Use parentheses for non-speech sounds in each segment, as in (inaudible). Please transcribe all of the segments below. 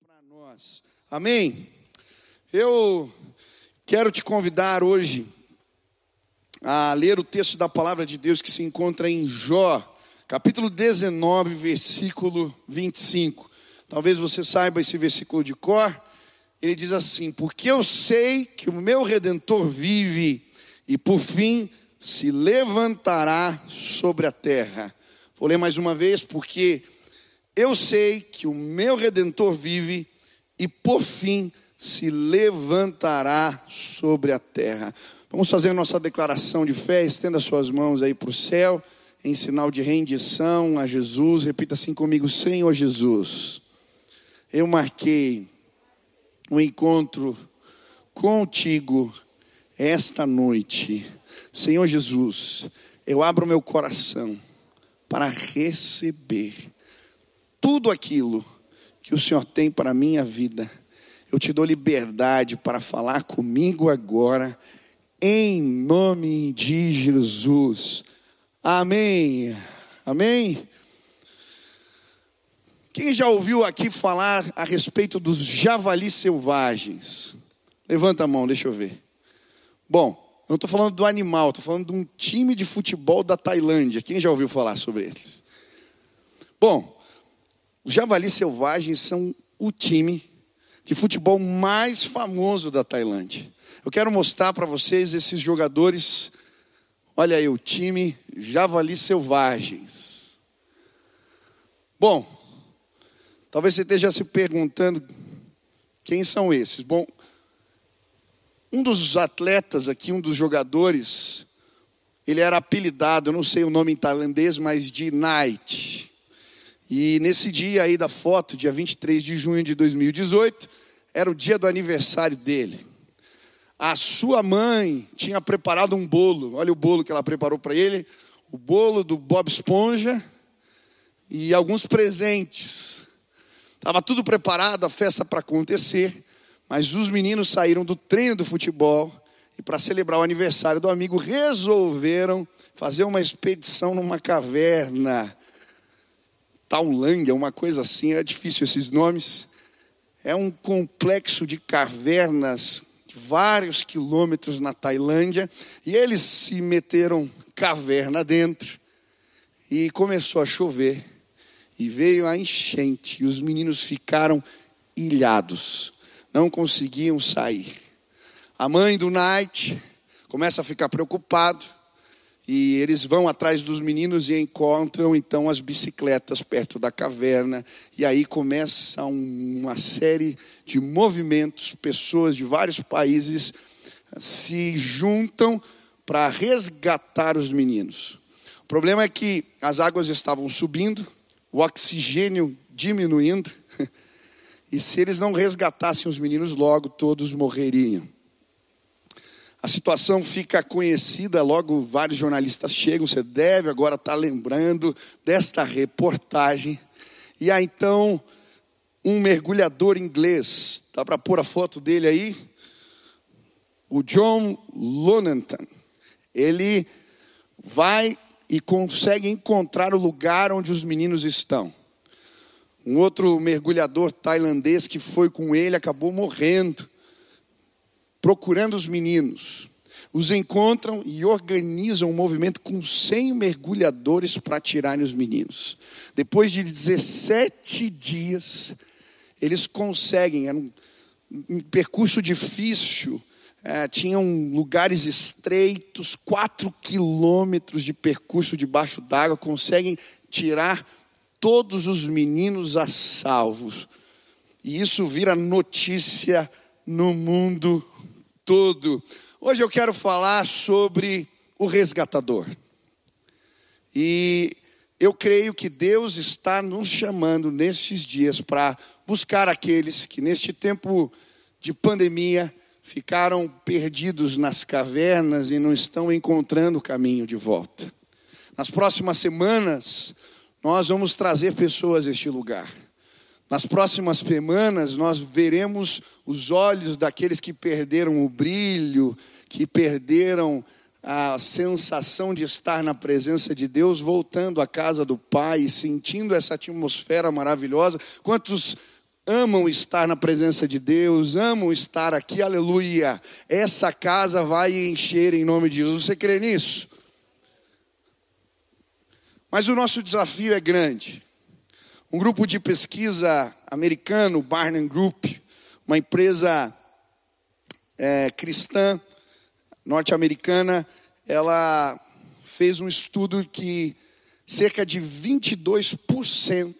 para nós. Amém? Eu quero te convidar hoje a ler o texto da palavra de Deus que se encontra em Jó, capítulo 19, versículo 25. Talvez você saiba esse versículo de cor. Ele diz assim: Porque eu sei que o meu redentor vive e por fim se levantará sobre a terra. Vou ler mais uma vez, porque eu sei que o meu redentor vive e por fim se levantará sobre a terra. Vamos fazer a nossa declaração de fé, estenda suas mãos aí para o céu, em sinal de rendição a Jesus. Repita assim comigo: Senhor Jesus, eu marquei um encontro contigo esta noite. Senhor Jesus, eu abro meu coração para receber tudo aquilo que o Senhor tem para a minha vida. Eu te dou liberdade para falar comigo agora, em nome de Jesus. Amém. Amém. Quem já ouviu aqui falar a respeito dos javalis selvagens? Levanta a mão, deixa eu ver. Bom, eu não estou falando do animal, estou falando de um time de futebol da Tailândia. Quem já ouviu falar sobre eles? Bom, os javalis selvagens são o time de futebol mais famoso da Tailândia. Eu quero mostrar para vocês esses jogadores. Olha aí, o time Javalis Selvagens. Bom, talvez você esteja se perguntando quem são esses. Bom, um dos atletas aqui, um dos jogadores, ele era apelidado, eu não sei o nome em tailandês, mas de Night. E nesse dia aí da foto, dia 23 de junho de 2018, era o dia do aniversário dele. A sua mãe tinha preparado um bolo, olha o bolo que ela preparou para ele, o bolo do Bob Esponja e alguns presentes. Estava tudo preparado, a festa para acontecer, mas os meninos saíram do treino do futebol e para celebrar o aniversário do amigo resolveram fazer uma expedição numa caverna Taulândia, uma coisa assim, é difícil esses nomes. É um complexo de cavernas de vários quilômetros na Tailândia, e eles se meteram caverna dentro e começou a chover. E veio a enchente, e os meninos ficaram ilhados, não conseguiam sair. A mãe do Night começa a ficar preocupado, e eles vão atrás dos meninos e encontram então as bicicletas perto da caverna. E aí começa uma série de movimentos, pessoas de vários países se juntam para resgatar os meninos. O problema é que as águas estavam subindo, o oxigênio diminuindo, (laughs) e se eles não resgatassem os meninos logo, todos morreriam. A situação fica conhecida, logo vários jornalistas chegam, você deve agora estar lembrando desta reportagem. E aí então, um mergulhador inglês, dá para pôr a foto dele aí? O John Lonantan. Ele vai e consegue encontrar o lugar onde os meninos estão. Um outro mergulhador tailandês que foi com ele acabou morrendo procurando os meninos. Os encontram e organizam um movimento com 100 mergulhadores para tirarem os meninos. Depois de 17 dias, eles conseguem, era um, um percurso difícil, é, tinham lugares estreitos, 4 quilômetros de percurso debaixo d'água, conseguem tirar todos os meninos a salvos. E isso vira notícia no mundo todo. Hoje eu quero falar sobre o resgatador. E eu creio que Deus está nos chamando nesses dias para buscar aqueles que neste tempo de pandemia ficaram perdidos nas cavernas e não estão encontrando o caminho de volta. Nas próximas semanas, nós vamos trazer pessoas a este lugar. Nas próximas semanas, nós veremos os olhos daqueles que perderam o brilho, que perderam a sensação de estar na presença de Deus, voltando à casa do Pai, sentindo essa atmosfera maravilhosa. Quantos amam estar na presença de Deus, amam estar aqui, aleluia. Essa casa vai encher em nome de Jesus. Você crê nisso? Mas o nosso desafio é grande. Um grupo de pesquisa americano, Barnum Group, uma empresa é, cristã norte-americana, ela fez um estudo que cerca de 22%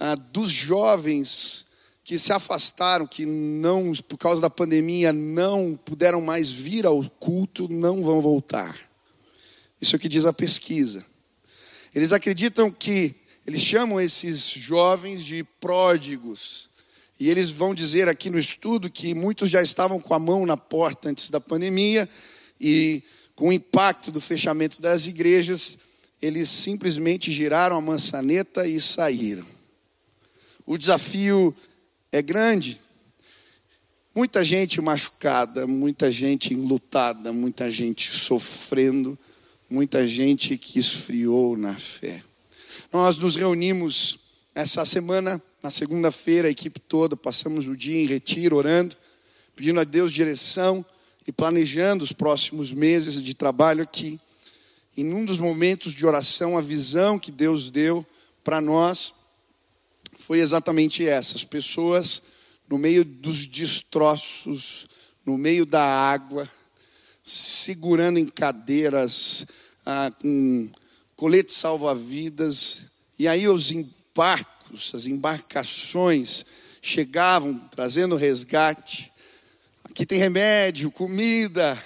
ah, dos jovens que se afastaram, que não, por causa da pandemia, não puderam mais vir ao culto, não vão voltar. Isso é o que diz a pesquisa. Eles acreditam que, eles chamam esses jovens de pródigos. E eles vão dizer aqui no estudo que muitos já estavam com a mão na porta antes da pandemia e com o impacto do fechamento das igrejas, eles simplesmente giraram a maçaneta e saíram. O desafio é grande. Muita gente machucada, muita gente enlutada, muita gente sofrendo, muita gente que esfriou na fé. Nós nos reunimos essa semana, na segunda-feira, a equipe toda, passamos o dia em retiro, orando, pedindo a Deus direção e planejando os próximos meses de trabalho aqui. E num dos momentos de oração, a visão que Deus deu para nós foi exatamente essa: as pessoas no meio dos destroços, no meio da água, segurando em cadeiras, ah, com colete salva-vidas, e aí os embarcos, as embarcações chegavam trazendo resgate. Aqui tem remédio, comida,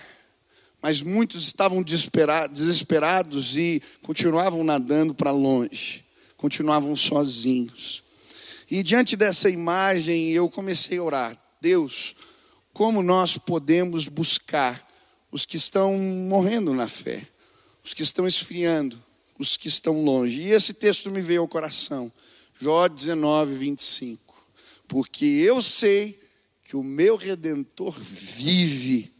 mas muitos estavam desesperados e continuavam nadando para longe, continuavam sozinhos. E diante dessa imagem eu comecei a orar: Deus, como nós podemos buscar os que estão morrendo na fé, os que estão esfriando, os que estão longe? E esse texto me veio ao coração, Jó 19, 25. Porque eu sei que o meu redentor vive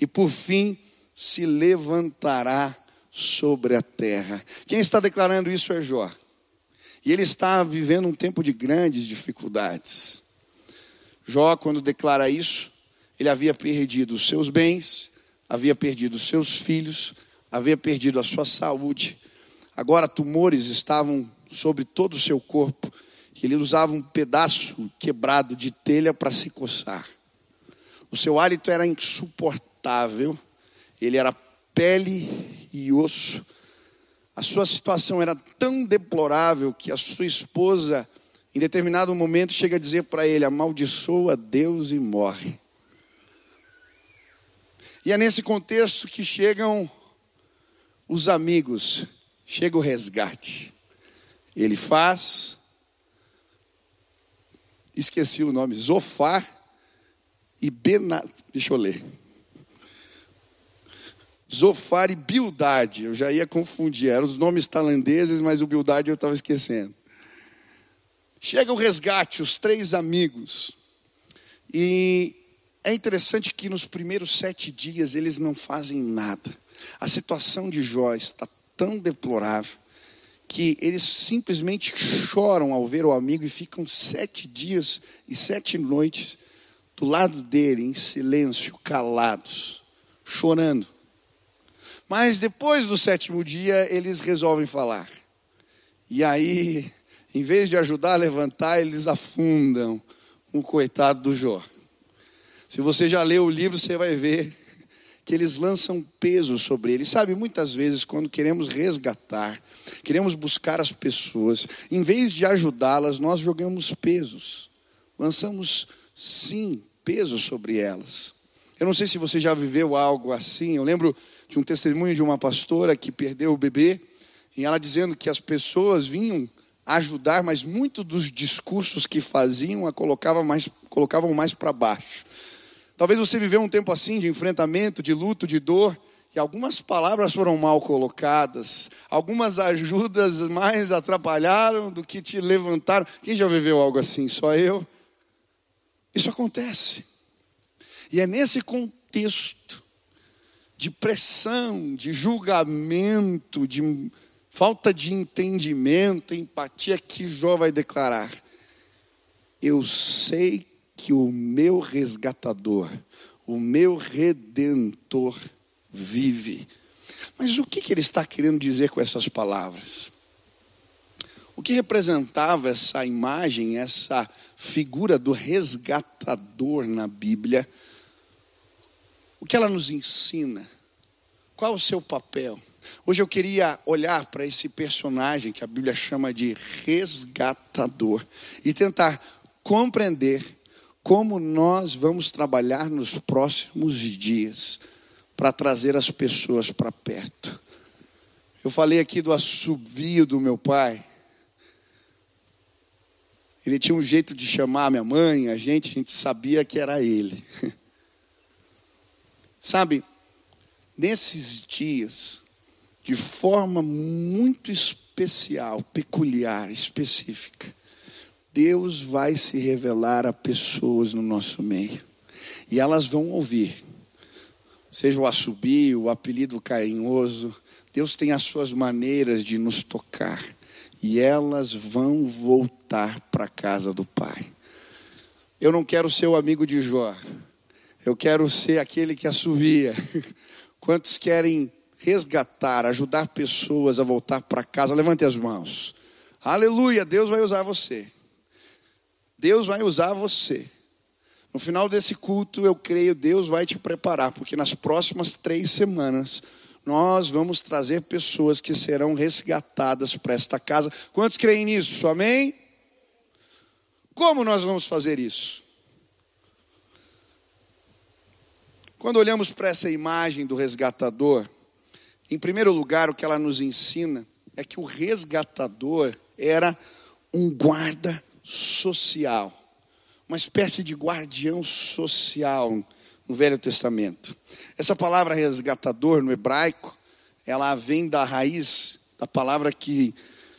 e por fim se levantará sobre a terra. Quem está declarando isso é Jó. E ele está vivendo um tempo de grandes dificuldades. Jó, quando declara isso, ele havia perdido os seus bens, havia perdido os seus filhos, havia perdido a sua saúde. Agora tumores estavam sobre todo o seu corpo. Ele usava um pedaço quebrado de telha para se coçar. O seu hálito era insuportável. Ele era pele e osso a sua situação era tão deplorável que a sua esposa, em determinado momento, chega a dizer para ele: amaldiçoa Deus e morre. E é nesse contexto que chegam os amigos, chega o resgate. Ele faz, esqueci o nome, Zofar e Benat, deixa eu ler. Zofar e Bildade. Eu já ia confundir. Eram os nomes tailandeses, mas o Bildade eu estava esquecendo. Chega o resgate, os três amigos. E é interessante que nos primeiros sete dias eles não fazem nada. A situação de Jó está tão deplorável que eles simplesmente choram ao ver o amigo e ficam sete dias e sete noites do lado dele, em silêncio, calados, chorando. Mas depois do sétimo dia, eles resolvem falar. E aí, em vez de ajudar a levantar, eles afundam um coitado do Jó. Se você já leu o livro, você vai ver que eles lançam peso sobre ele. Sabe, muitas vezes, quando queremos resgatar, queremos buscar as pessoas, em vez de ajudá-las, nós jogamos pesos. Lançamos, sim, peso sobre elas. Eu não sei se você já viveu algo assim. Eu lembro de um testemunho de uma pastora que perdeu o bebê, e ela dizendo que as pessoas vinham ajudar, mas muito dos discursos que faziam a colocava mais, colocavam mais para baixo. Talvez você viveu um tempo assim de enfrentamento, de luto, de dor, e algumas palavras foram mal colocadas, algumas ajudas mais atrapalharam do que te levantaram. Quem já viveu algo assim? Só eu? Isso acontece. E é nesse contexto de pressão, de julgamento, de falta de entendimento, empatia que Jó vai declarar: Eu sei que o meu resgatador, o meu redentor vive. Mas o que, ele está querendo dizer com essas palavras? O que representava essa imagem, essa figura do resgatador na Bíblia? O que ela nos ensina? Qual o seu papel? Hoje eu queria olhar para esse personagem que a Bíblia chama de resgatador e tentar compreender como nós vamos trabalhar nos próximos dias para trazer as pessoas para perto. Eu falei aqui do assobio do meu pai. Ele tinha um jeito de chamar minha mãe, a gente, a gente sabia que era ele. (laughs) Sabe, nesses dias, de forma muito especial, peculiar, específica, Deus vai se revelar a pessoas no nosso meio. E elas vão ouvir. Seja o assobio, o apelido carinhoso, Deus tem as suas maneiras de nos tocar. E elas vão voltar para a casa do Pai. Eu não quero ser o amigo de Jó. Eu quero ser aquele que assovia. (laughs) Quantos querem resgatar, ajudar pessoas a voltar para casa? Levante as mãos. Aleluia, Deus vai usar você. Deus vai usar você. No final desse culto, eu creio, Deus vai te preparar, porque nas próximas três semanas, nós vamos trazer pessoas que serão resgatadas para esta casa. Quantos creem nisso? Amém? Como nós vamos fazer isso? Quando olhamos para essa imagem do resgatador, em primeiro lugar, o que ela nos ensina é que o resgatador era um guarda social, uma espécie de guardião social no Velho Testamento. Essa palavra resgatador no hebraico, ela vem da raiz da palavra que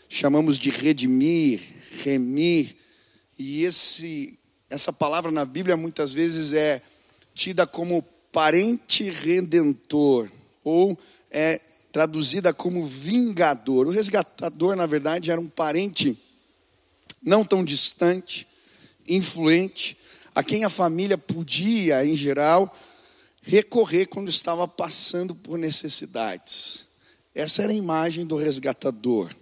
chamamos de redimir, remir, e esse essa palavra na Bíblia muitas vezes é tida como parente redentor ou é traduzida como vingador. O resgatador, na verdade, era um parente não tão distante, influente, a quem a família podia, em geral, recorrer quando estava passando por necessidades. Essa era a imagem do resgatador.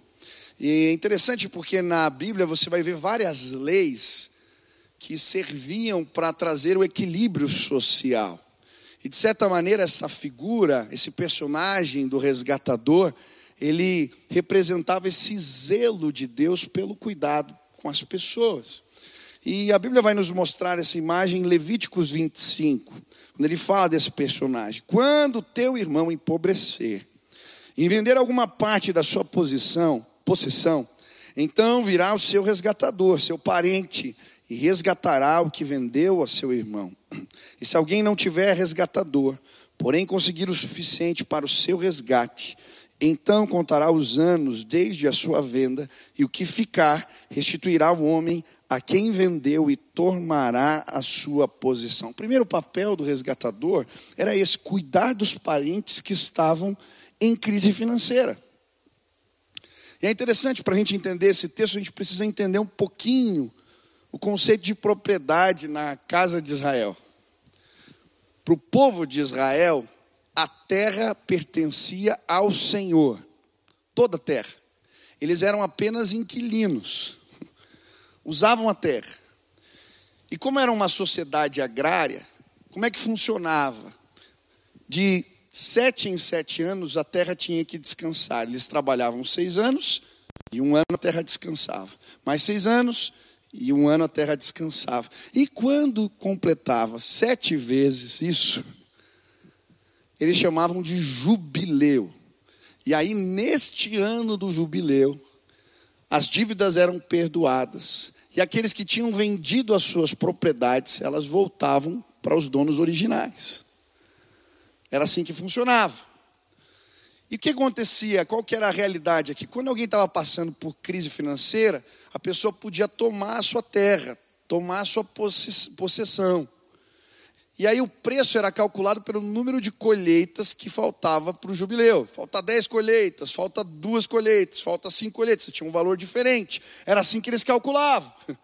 E é interessante porque na Bíblia você vai ver várias leis que serviam para trazer o equilíbrio social. E de certa maneira, essa figura, esse personagem do resgatador, ele representava esse zelo de Deus pelo cuidado com as pessoas. E a Bíblia vai nos mostrar essa imagem em Levíticos 25, quando ele fala desse personagem. Quando teu irmão empobrecer, em vender alguma parte da sua posição, possessão, então virá o seu resgatador, seu parente, e resgatará o que vendeu a seu irmão. E se alguém não tiver resgatador, porém conseguir o suficiente para o seu resgate, então contará os anos desde a sua venda, e o que ficar restituirá o homem a quem vendeu e tomará a sua posição. O primeiro papel do resgatador era esse: cuidar dos parentes que estavam em crise financeira. E é interessante para a gente entender esse texto, a gente precisa entender um pouquinho o conceito de propriedade na casa de Israel. Para o povo de Israel, a terra pertencia ao Senhor, toda a terra. Eles eram apenas inquilinos, (laughs) usavam a terra. E como era uma sociedade agrária, como é que funcionava? De sete em sete anos a terra tinha que descansar. Eles trabalhavam seis anos e um ano a terra descansava. Mais seis anos e um ano a terra descansava. E quando completava sete vezes isso, eles chamavam de jubileu. E aí, neste ano do jubileu, as dívidas eram perdoadas. E aqueles que tinham vendido as suas propriedades, elas voltavam para os donos originais. Era assim que funcionava. E o que acontecia? Qual que era a realidade aqui? Quando alguém estava passando por crise financeira, a pessoa podia tomar a sua terra, tomar a sua possessão. E aí o preço era calculado pelo número de colheitas que faltava para o jubileu. Falta 10 colheitas, falta duas colheitas, falta cinco colheitas. Tinha um valor diferente. Era assim que eles calculavam. (laughs)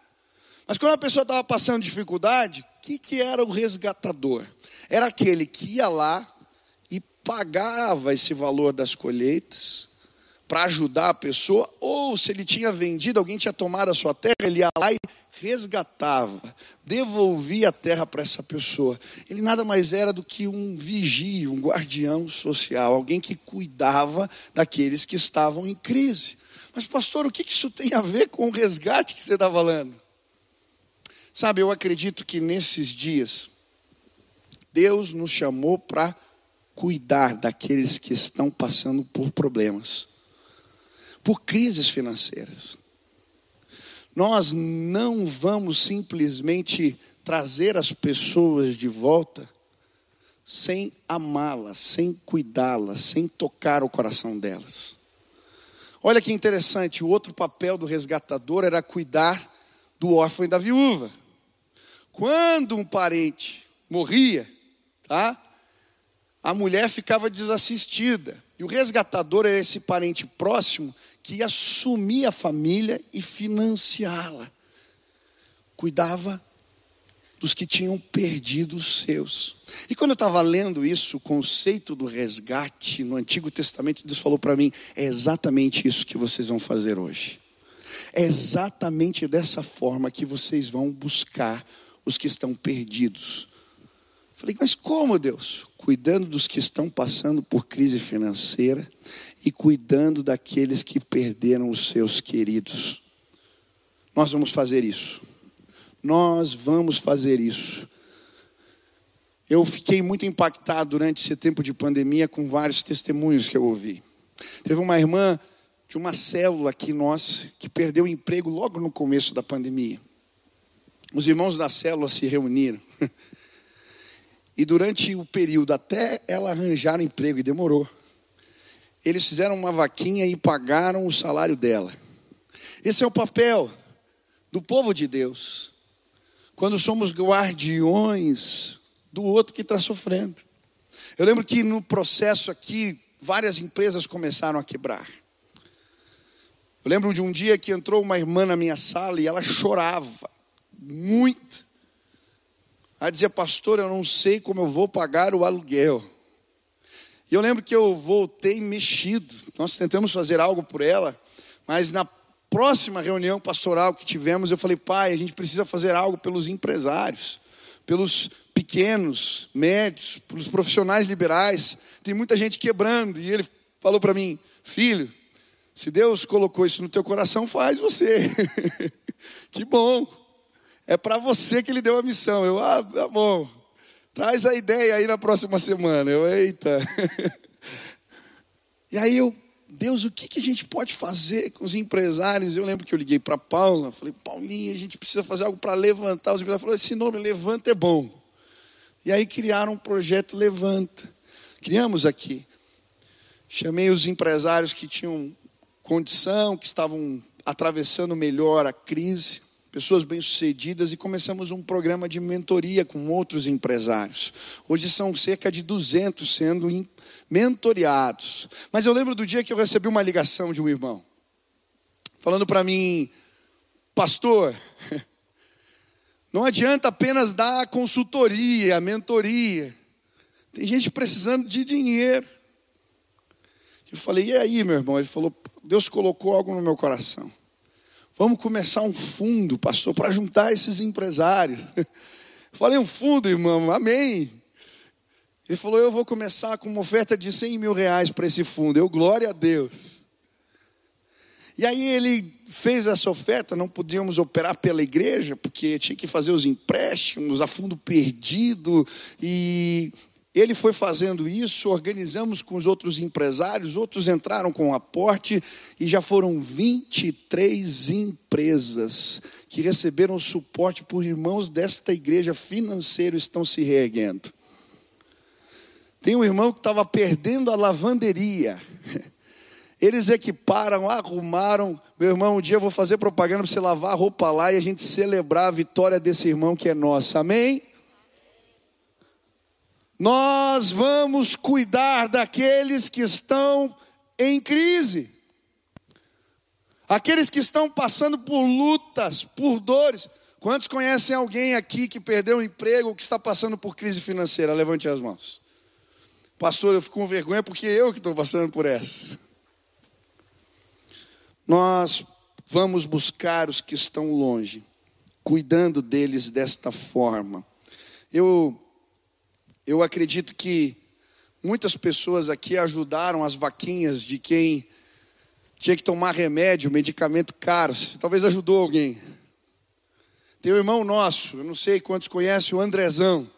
Mas quando a pessoa estava passando dificuldade, o que, que era o resgatador? Era aquele que ia lá e pagava esse valor das colheitas para ajudar a pessoa, ou se ele tinha vendido, alguém tinha tomado a sua terra, ele ia lá e resgatava, devolvia a terra para essa pessoa. Ele nada mais era do que um vigia, um guardião social, alguém que cuidava daqueles que estavam em crise. Mas, pastor, o que isso tem a ver com o resgate que você está falando? Sabe, eu acredito que nesses dias, Deus nos chamou para cuidar daqueles que estão passando por problemas, por crises financeiras. Nós não vamos simplesmente trazer as pessoas de volta sem amá-las, sem cuidá-las, sem tocar o coração delas. Olha que interessante, o outro papel do resgatador era cuidar do órfão e da viúva. Quando um parente morria, tá? A mulher ficava desassistida. E o resgatador era esse parente próximo que assumia a família e financiá-la. Cuidava dos que tinham perdido os seus. E quando eu estava lendo isso, o conceito do resgate no Antigo Testamento, Deus falou para mim: é exatamente isso que vocês vão fazer hoje. É exatamente dessa forma que vocês vão buscar os que estão perdidos. Falei, mas como Deus? Cuidando dos que estão passando por crise financeira e cuidando daqueles que perderam os seus queridos. Nós vamos fazer isso. Nós vamos fazer isso. Eu fiquei muito impactado durante esse tempo de pandemia com vários testemunhos que eu ouvi. Teve uma irmã de uma célula aqui nossa que perdeu o emprego logo no começo da pandemia. Os irmãos da célula se reuniram. (laughs) E durante o período, até ela arranjar um emprego, e demorou, eles fizeram uma vaquinha e pagaram o salário dela. Esse é o papel do povo de Deus, quando somos guardiões do outro que está sofrendo. Eu lembro que no processo aqui, várias empresas começaram a quebrar. Eu lembro de um dia que entrou uma irmã na minha sala e ela chorava muito. Ela dizia, pastor, eu não sei como eu vou pagar o aluguel. E eu lembro que eu voltei mexido. Nós tentamos fazer algo por ela, mas na próxima reunião pastoral que tivemos, eu falei, pai, a gente precisa fazer algo pelos empresários, pelos pequenos, médios, pelos profissionais liberais. Tem muita gente quebrando. E ele falou para mim, filho, se Deus colocou isso no teu coração, faz você. (laughs) que bom. É para você que ele deu a missão. Eu, ah, tá bom. Traz a ideia aí na próxima semana. Eu, eita. (laughs) e aí eu, Deus, o que, que a gente pode fazer com os empresários? Eu lembro que eu liguei para Paula, falei, Paulinha, a gente precisa fazer algo para levantar os empresários. Falou, esse nome Levanta é bom. E aí criaram um projeto Levanta. Criamos aqui. Chamei os empresários que tinham condição, que estavam atravessando melhor a crise pessoas bem-sucedidas e começamos um programa de mentoria com outros empresários. Hoje são cerca de 200 sendo mentoreados. Mas eu lembro do dia que eu recebi uma ligação de um irmão, falando para mim, pastor, (laughs) não adianta apenas dar consultoria, a mentoria. Tem gente precisando de dinheiro. Eu falei, e aí, meu irmão? Ele falou, Deus colocou algo no meu coração. Vamos começar um fundo, pastor, para juntar esses empresários. (laughs) Falei, um fundo, irmão, amém. Ele falou, eu vou começar com uma oferta de 100 mil reais para esse fundo. Eu, glória a Deus. E aí ele fez essa oferta, não podíamos operar pela igreja, porque tinha que fazer os empréstimos a fundo perdido, e ele foi fazendo isso, organizamos com os outros empresários, outros entraram com aporte e já foram 23 empresas que receberam suporte por irmãos desta igreja financeiro estão se reerguendo. Tem um irmão que estava perdendo a lavanderia. Eles equiparam, arrumaram. Meu irmão, um dia eu vou fazer propaganda para você lavar a roupa lá e a gente celebrar a vitória desse irmão que é nossa. Amém? Nós vamos cuidar daqueles que estão em crise, aqueles que estão passando por lutas, por dores. Quantos conhecem alguém aqui que perdeu o emprego ou que está passando por crise financeira? Levante as mãos. Pastor, eu fico com vergonha porque eu que estou passando por essa. Nós vamos buscar os que estão longe, cuidando deles desta forma. Eu, eu acredito que muitas pessoas aqui ajudaram as vaquinhas de quem tinha que tomar remédio, medicamento caro. Talvez ajudou alguém. Tem um irmão nosso, eu não sei quantos conhecem, o Andrezão.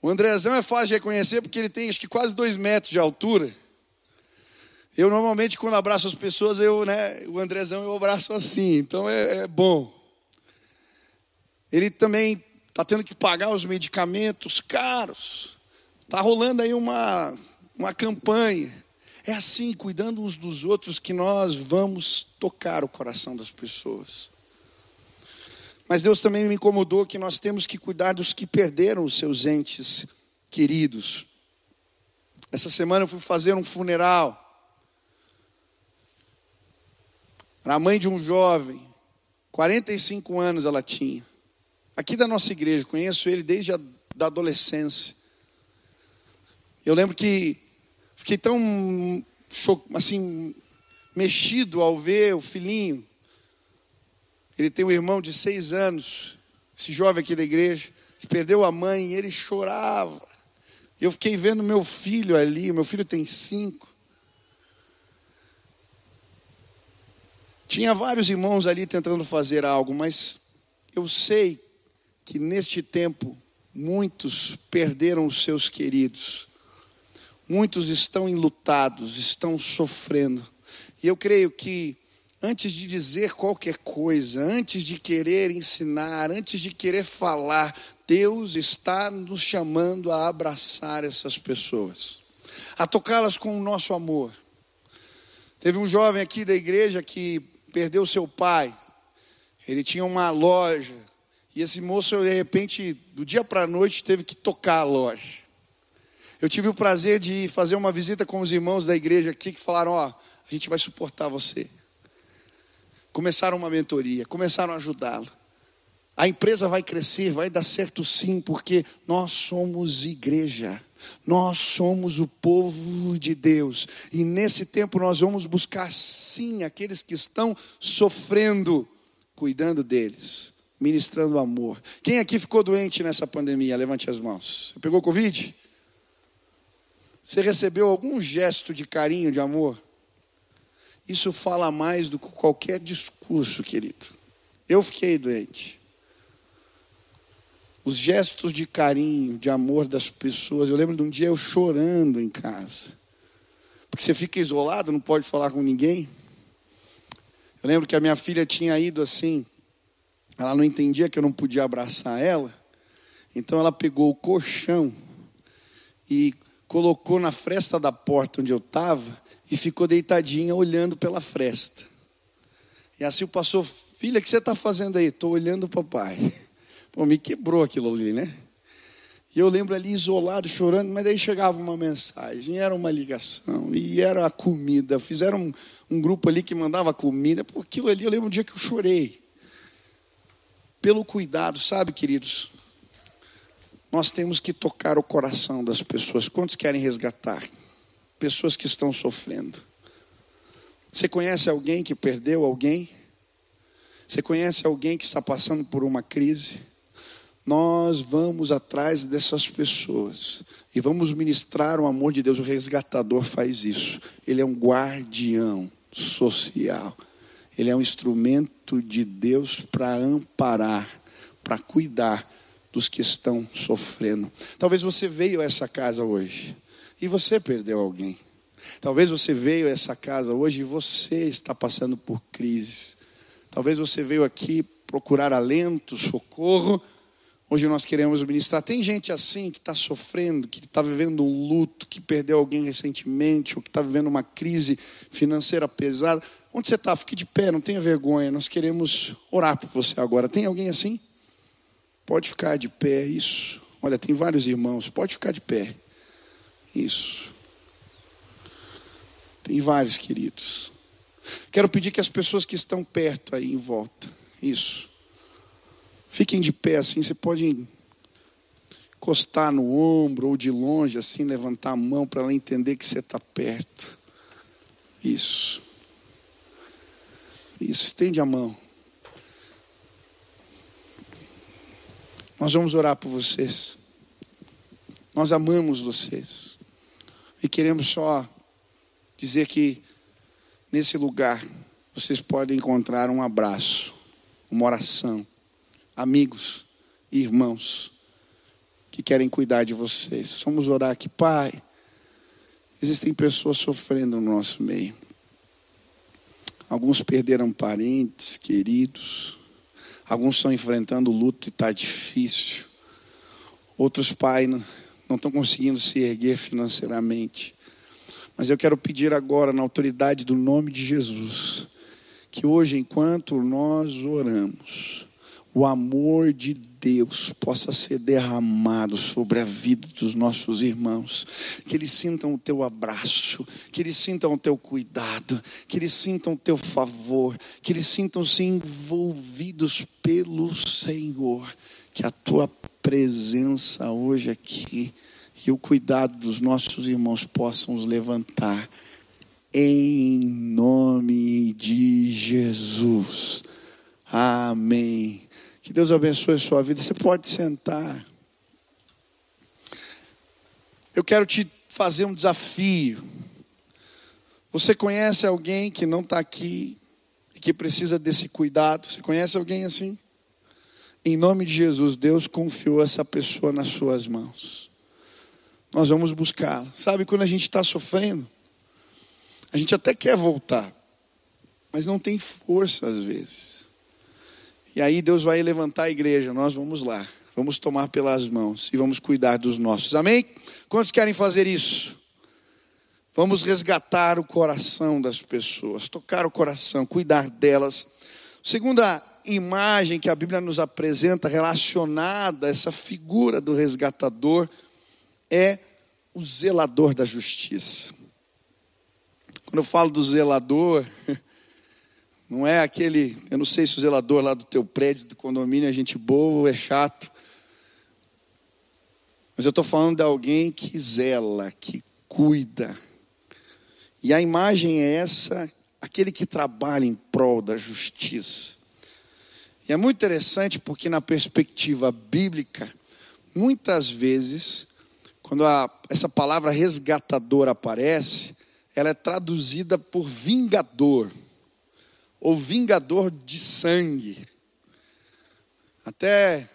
O Andrezão é fácil de reconhecer porque ele tem acho que quase dois metros de altura. Eu normalmente, quando abraço as pessoas, eu, né, o Andrezão eu abraço assim, então é, é bom. Ele também está tendo que pagar os medicamentos caros. Está rolando aí uma, uma campanha. É assim, cuidando uns dos outros, que nós vamos tocar o coração das pessoas. Mas Deus também me incomodou que nós temos que cuidar dos que perderam os seus entes queridos. Essa semana eu fui fazer um funeral. Era a mãe de um jovem, 45 anos ela tinha. Aqui da nossa igreja, conheço ele desde a da adolescência. Eu lembro que fiquei tão assim mexido ao ver o filhinho ele tem um irmão de seis anos, esse jovem aqui da igreja, que perdeu a mãe, ele chorava. Eu fiquei vendo meu filho ali, meu filho tem cinco. Tinha vários irmãos ali tentando fazer algo, mas eu sei que neste tempo muitos perderam os seus queridos. Muitos estão enlutados, estão sofrendo. E eu creio que antes de dizer qualquer coisa, antes de querer ensinar, antes de querer falar, Deus está nos chamando a abraçar essas pessoas, a tocá-las com o nosso amor. Teve um jovem aqui da igreja que perdeu seu pai, ele tinha uma loja, e esse moço, de repente, do dia para a noite, teve que tocar a loja. Eu tive o prazer de fazer uma visita com os irmãos da igreja aqui que falaram: Ó, a gente vai suportar você começaram uma mentoria, começaram a ajudá-lo. A empresa vai crescer, vai dar certo sim, porque nós somos igreja. Nós somos o povo de Deus. E nesse tempo nós vamos buscar sim aqueles que estão sofrendo, cuidando deles, ministrando amor. Quem aqui ficou doente nessa pandemia? Levante as mãos. Pegou Covid? Você recebeu algum gesto de carinho, de amor? Isso fala mais do que qualquer discurso, querido. Eu fiquei doente. Os gestos de carinho, de amor das pessoas. Eu lembro de um dia eu chorando em casa. Porque você fica isolado, não pode falar com ninguém. Eu lembro que a minha filha tinha ido assim. Ela não entendia que eu não podia abraçar ela. Então ela pegou o colchão e colocou na fresta da porta onde eu estava e ficou deitadinha olhando pela fresta. E assim o pastor, filha, o que você está fazendo aí? Estou olhando o papai. (laughs) Pô, me quebrou aquilo ali, né? E eu lembro ali isolado, chorando, mas daí chegava uma mensagem, era uma ligação, e era a comida. Fizeram um, um grupo ali que mandava comida. Por aquilo ali, eu lembro um dia que eu chorei. Pelo cuidado, sabe, queridos? Nós temos que tocar o coração das pessoas. Quantos querem resgatar? pessoas que estão sofrendo. Você conhece alguém que perdeu alguém? Você conhece alguém que está passando por uma crise? Nós vamos atrás dessas pessoas e vamos ministrar o amor de Deus. O resgatador faz isso. Ele é um guardião social. Ele é um instrumento de Deus para amparar, para cuidar dos que estão sofrendo. Talvez você veio a essa casa hoje e você perdeu alguém. Talvez você veio a essa casa hoje e você está passando por crises. Talvez você veio aqui procurar alento, socorro. Hoje nós queremos ministrar. Tem gente assim que está sofrendo, que está vivendo um luto, que perdeu alguém recentemente, ou que está vivendo uma crise financeira pesada. Onde você está? Fique de pé, não tenha vergonha. Nós queremos orar por você agora. Tem alguém assim? Pode ficar de pé, isso. Olha, tem vários irmãos. Pode ficar de pé. Isso. Tem vários queridos. Quero pedir que as pessoas que estão perto aí em volta, isso. Fiquem de pé assim, você pode encostar no ombro ou de longe assim, levantar a mão para ela entender que você está perto. Isso. Isso, estende a mão. Nós vamos orar por vocês. Nós amamos vocês. E queremos só dizer que nesse lugar vocês podem encontrar um abraço, uma oração, amigos e irmãos que querem cuidar de vocês. Vamos orar aqui, Pai. Existem pessoas sofrendo no nosso meio. Alguns perderam parentes, queridos. Alguns estão enfrentando luto e está difícil. Outros, Pai, não estão conseguindo se erguer financeiramente. Mas eu quero pedir agora, na autoridade do nome de Jesus, que hoje, enquanto nós oramos, o amor de Deus possa ser derramado sobre a vida dos nossos irmãos, que eles sintam o teu abraço, que eles sintam o teu cuidado, que eles sintam o teu favor, que eles sintam-se envolvidos pelo Senhor, que a tua presença hoje aqui e o cuidado dos nossos irmãos possam os levantar em nome de Jesus. Amém. Que Deus abençoe a sua vida. Você pode sentar. Eu quero te fazer um desafio. Você conhece alguém que não está aqui e que precisa desse cuidado? Você conhece alguém assim? Em nome de Jesus, Deus confiou essa pessoa nas suas mãos. Nós vamos buscá-la. Sabe quando a gente está sofrendo? A gente até quer voltar, mas não tem força às vezes. E aí Deus vai levantar a igreja, nós vamos lá, vamos tomar pelas mãos e vamos cuidar dos nossos. Amém? Quantos querem fazer isso? Vamos resgatar o coração das pessoas, tocar o coração, cuidar delas. Segunda imagem que a Bíblia nos apresenta relacionada a essa figura do resgatador é o zelador da justiça. Quando eu falo do zelador, (laughs) Não é aquele, eu não sei se o zelador lá do teu prédio, do condomínio é gente boa ou é chato. Mas eu estou falando de alguém que zela, que cuida. E a imagem é essa, aquele que trabalha em prol da justiça. E é muito interessante porque, na perspectiva bíblica, muitas vezes, quando a, essa palavra resgatador aparece, ela é traduzida por vingador ou vingador de sangue. Até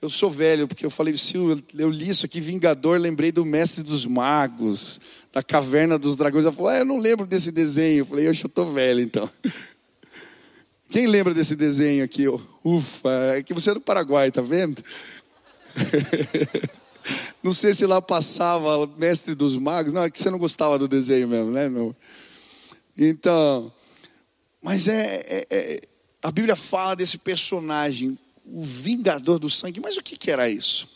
eu sou velho, porque eu falei, se eu, li isso aqui, Vingador, lembrei do Mestre dos Magos, da Caverna dos Dragões. Ela falou, ah, eu não lembro desse desenho. Eu falei, eu estou velho então. (laughs) Quem lembra desse desenho aqui? Ufa, é que você é do Paraguai, tá vendo? (laughs) Não sei se lá passava Mestre dos Magos. Não, é que você não gostava do desenho mesmo, né, meu? Então, mas é, é, é, a Bíblia fala desse personagem, o vingador do sangue. Mas o que, que era isso?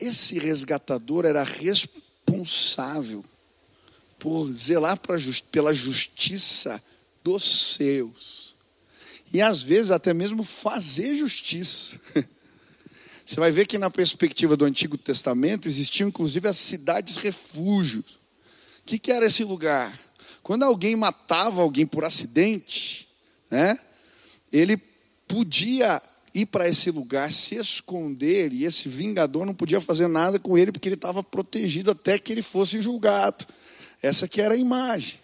Esse resgatador era responsável por zelar pela justiça dos seus. E às vezes até mesmo fazer justiça. (laughs) Você vai ver que na perspectiva do Antigo Testamento existiam inclusive as cidades refúgios. O que, que era esse lugar? Quando alguém matava alguém por acidente, né, ele podia ir para esse lugar, se esconder, e esse vingador não podia fazer nada com ele, porque ele estava protegido até que ele fosse julgado. Essa que era a imagem.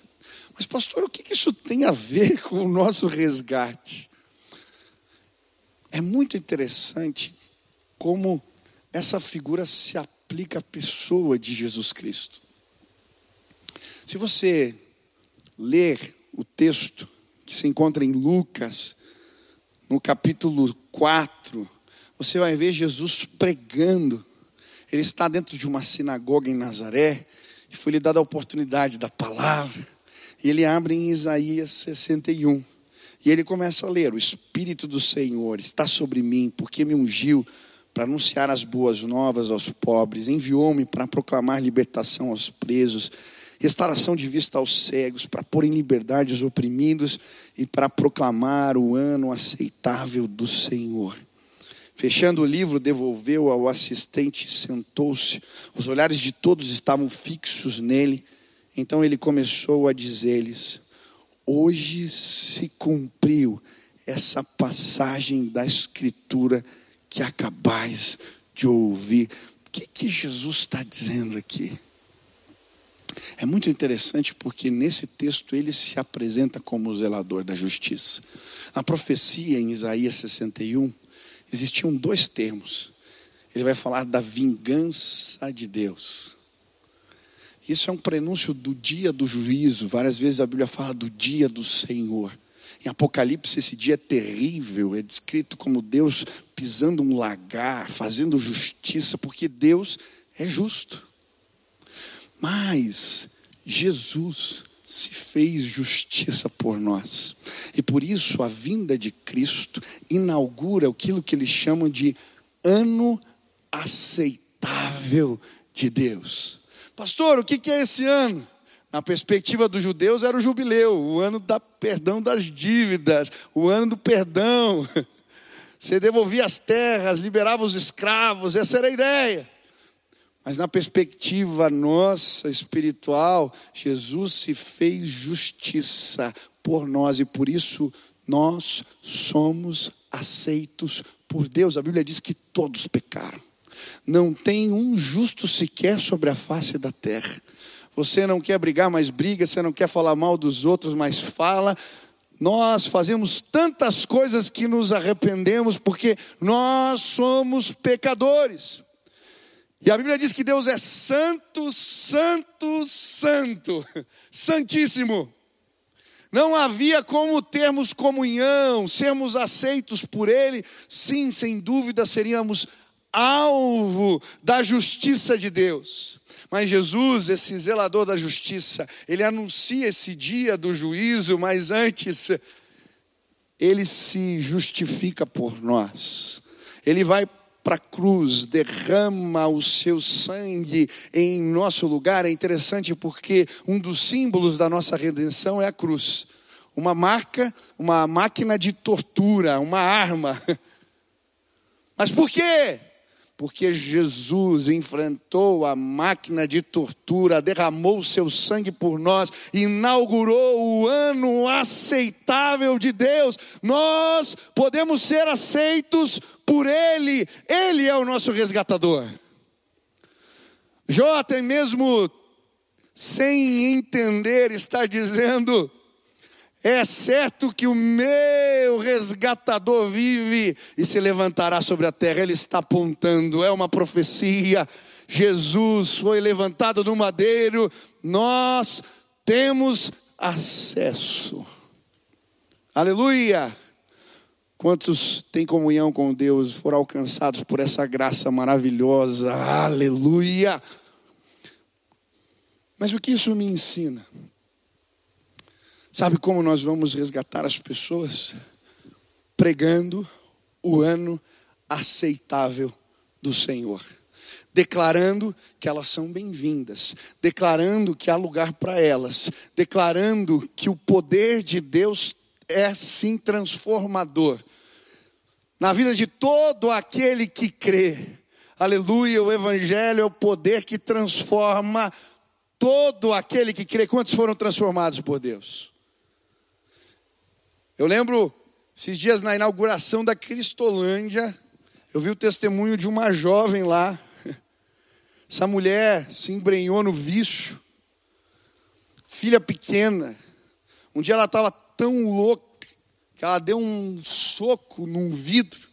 Mas, pastor, o que isso tem a ver (laughs) com o nosso resgate? É muito interessante como essa figura se aplica à pessoa de Jesus Cristo. Se você ler o texto que se encontra em Lucas, no capítulo 4, você vai ver Jesus pregando. Ele está dentro de uma sinagoga em Nazaré e foi lhe dada a oportunidade da palavra. E ele abre em Isaías 61. E ele começa a ler: O Espírito do Senhor está sobre mim, porque me ungiu para anunciar as boas novas aos pobres, enviou-me para proclamar libertação aos presos restauração de vista aos cegos, para pôr em liberdade os oprimidos e para proclamar o ano aceitável do Senhor. Fechando o livro, devolveu ao assistente e sentou-se. Os olhares de todos estavam fixos nele. Então ele começou a dizer-lhes: Hoje se cumpriu essa passagem da Escritura que acabais de ouvir. O que, que Jesus está dizendo aqui? É muito interessante porque nesse texto ele se apresenta como o zelador da justiça. Na profecia em Isaías 61, existiam dois termos. Ele vai falar da vingança de Deus. Isso é um prenúncio do dia do juízo. Várias vezes a Bíblia fala do dia do Senhor. Em Apocalipse, esse dia é terrível, é descrito como Deus pisando um lagar, fazendo justiça, porque Deus é justo. Mas Jesus se fez justiça por nós. E por isso a vinda de Cristo inaugura aquilo que eles chamam de ano aceitável de Deus. Pastor, o que é esse ano? Na perspectiva dos judeus era o jubileu, o ano da perdão das dívidas, o ano do perdão. (laughs) Você devolvia as terras, liberava os escravos, essa era a ideia. Mas na perspectiva nossa espiritual, Jesus se fez justiça por nós e por isso nós somos aceitos por Deus. A Bíblia diz que todos pecaram. Não tem um justo sequer sobre a face da terra. Você não quer brigar, mas briga. Você não quer falar mal dos outros, mas fala. Nós fazemos tantas coisas que nos arrependemos porque nós somos pecadores. E a Bíblia diz que Deus é santo, santo, santo, santíssimo. Não havia como termos comunhão, sermos aceitos por Ele, sim, sem dúvida seríamos alvo da justiça de Deus. Mas Jesus, esse zelador da justiça, ele anuncia esse dia do juízo, mas antes, ele se justifica por nós. Ele vai para a cruz, derrama o seu sangue em nosso lugar. É interessante porque um dos símbolos da nossa redenção é a cruz. Uma marca, uma máquina de tortura, uma arma. (laughs) Mas por quê? Porque Jesus enfrentou a máquina de tortura, derramou o seu sangue por nós, inaugurou o ano aceitável de Deus. Nós podemos ser aceitos por Ele, Ele é o nosso resgatador. Jó, até mesmo sem entender, está dizendo: é certo que o meu resgatador vive e se levantará sobre a terra. Ele está apontando, é uma profecia. Jesus foi levantado no madeiro, nós temos acesso. Aleluia! Quantos têm comunhão com Deus foram alcançados por essa graça maravilhosa? Aleluia! Mas o que isso me ensina? Sabe como nós vamos resgatar as pessoas? Pregando o ano aceitável do Senhor. Declarando que elas são bem-vindas, declarando que há lugar para elas, declarando que o poder de Deus é sim transformador na vida de todo aquele que crê. Aleluia, o Evangelho é o poder que transforma todo aquele que crê. Quantos foram transformados por Deus? Eu lembro, esses dias na inauguração da Cristolândia, eu vi o testemunho de uma jovem lá. (laughs) Essa mulher se embrenhou no vício, filha pequena. Um dia ela estava tão louca que ela deu um soco num vidro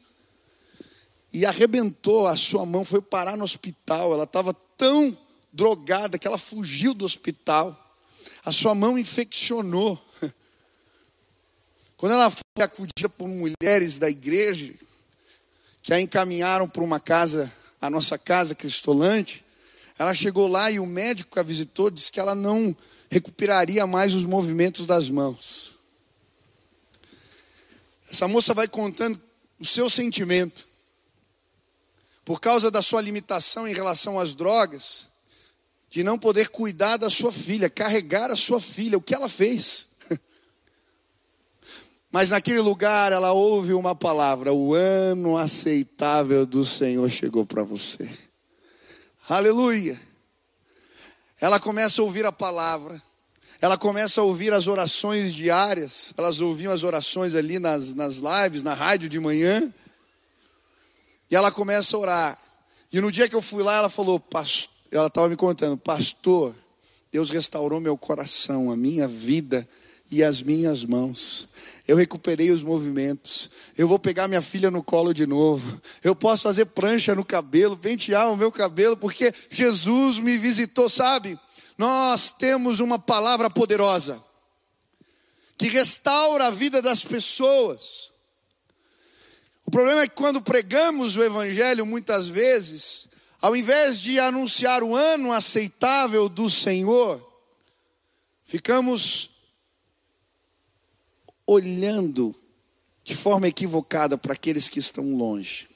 e arrebentou a sua mão, foi parar no hospital. Ela estava tão drogada que ela fugiu do hospital. A sua mão infeccionou. Quando ela foi acudida por mulheres da igreja, que a encaminharam para uma casa, a nossa casa cristolante, ela chegou lá e o médico que a visitou disse que ela não recuperaria mais os movimentos das mãos. Essa moça vai contando o seu sentimento. Por causa da sua limitação em relação às drogas, de não poder cuidar da sua filha, carregar a sua filha, o que ela fez. Mas naquele lugar ela ouve uma palavra: o ano aceitável do Senhor chegou para você. Aleluia. Ela começa a ouvir a palavra, ela começa a ouvir as orações diárias, elas ouviam as orações ali nas, nas lives, na rádio de manhã, e ela começa a orar. E no dia que eu fui lá, ela falou, pastor, ela estava me contando, pastor, Deus restaurou meu coração, a minha vida e as minhas mãos. Eu recuperei os movimentos. Eu vou pegar minha filha no colo de novo. Eu posso fazer prancha no cabelo, pentear o meu cabelo, porque Jesus me visitou, sabe? Nós temos uma palavra poderosa que restaura a vida das pessoas. O problema é que quando pregamos o Evangelho, muitas vezes, ao invés de anunciar o ano aceitável do Senhor, ficamos olhando de forma equivocada para aqueles que estão longe.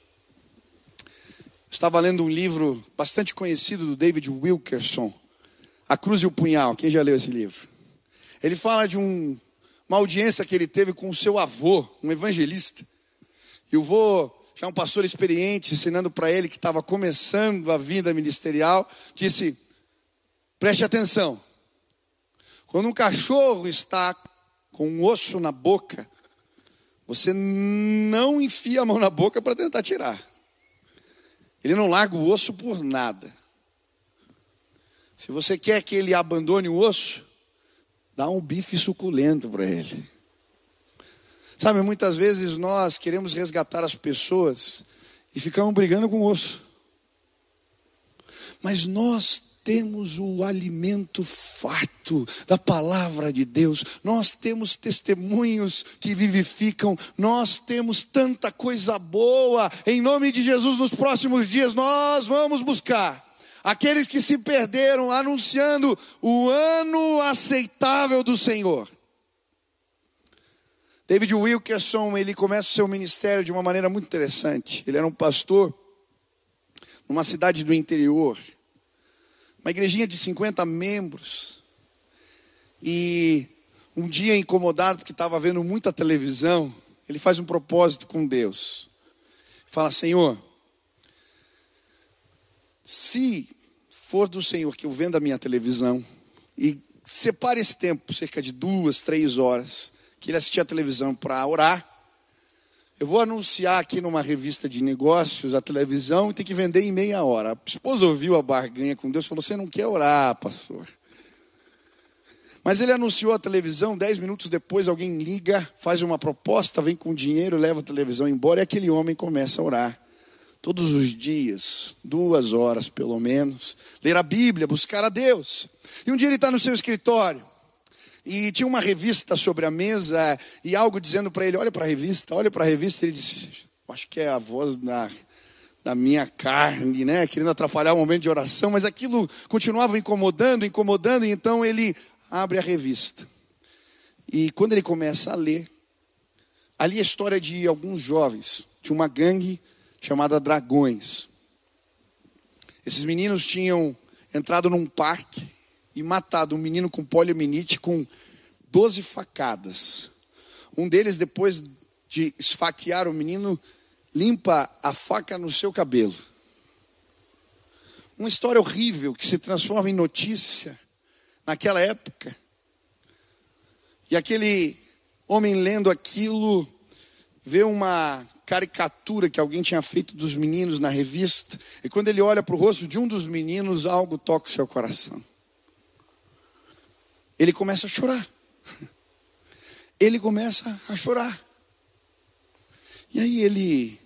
Estava lendo um livro bastante conhecido do David Wilkerson, A Cruz e o Punhal. Quem já leu esse livro? Ele fala de um, uma audiência que ele teve com o seu avô, um evangelista. E o avô, já um pastor experiente, ensinando para ele que estava começando a vida ministerial, disse: preste atenção. Quando um cachorro está com um osso na boca, você não enfia a mão na boca para tentar tirar. Ele não larga o osso por nada. Se você quer que ele abandone o osso, dá um bife suculento para ele. Sabe, muitas vezes nós queremos resgatar as pessoas e ficamos brigando com o osso. Mas nós temos o alimento farto da palavra de Deus, nós temos testemunhos que vivificam, nós temos tanta coisa boa. Em nome de Jesus, nos próximos dias, nós vamos buscar aqueles que se perderam, anunciando o ano aceitável do Senhor. David Wilkerson, ele começa o seu ministério de uma maneira muito interessante. Ele era um pastor numa cidade do interior uma igrejinha de 50 membros. E um dia incomodado porque estava vendo muita televisão, ele faz um propósito com Deus. Fala: Senhor, se for do Senhor que eu venda a minha televisão e separe esse tempo, cerca de duas, três horas, que ele assistir a televisão para orar, eu vou anunciar aqui numa revista de negócios a televisão e tem que vender em meia hora. A esposa ouviu a barganha com Deus falou: Você não quer orar, pastor? Mas ele anunciou a televisão, dez minutos depois alguém liga, faz uma proposta, vem com dinheiro, leva a televisão embora e aquele homem começa a orar. Todos os dias, duas horas pelo menos, ler a Bíblia, buscar a Deus. E um dia ele está no seu escritório, e tinha uma revista sobre a mesa e algo dizendo para ele: olha para a revista, olha para a revista. Ele disse: acho que é a voz da, da minha carne, né? Querendo atrapalhar o momento de oração, mas aquilo continuava incomodando, incomodando. E então ele abre a revista. E quando ele começa a ler, ali a história de alguns jovens, de uma gangue chamada Dragões. Esses meninos tinham entrado num parque e matado um menino com poliomielite com 12 facadas. Um deles, depois de esfaquear o menino, limpa a faca no seu cabelo. Uma história horrível que se transforma em notícia naquela época. E aquele homem lendo aquilo vê uma caricatura que alguém tinha feito dos meninos na revista, e quando ele olha para o rosto de um dos meninos, algo toca o seu coração ele começa a chorar. Ele começa a chorar. E aí ele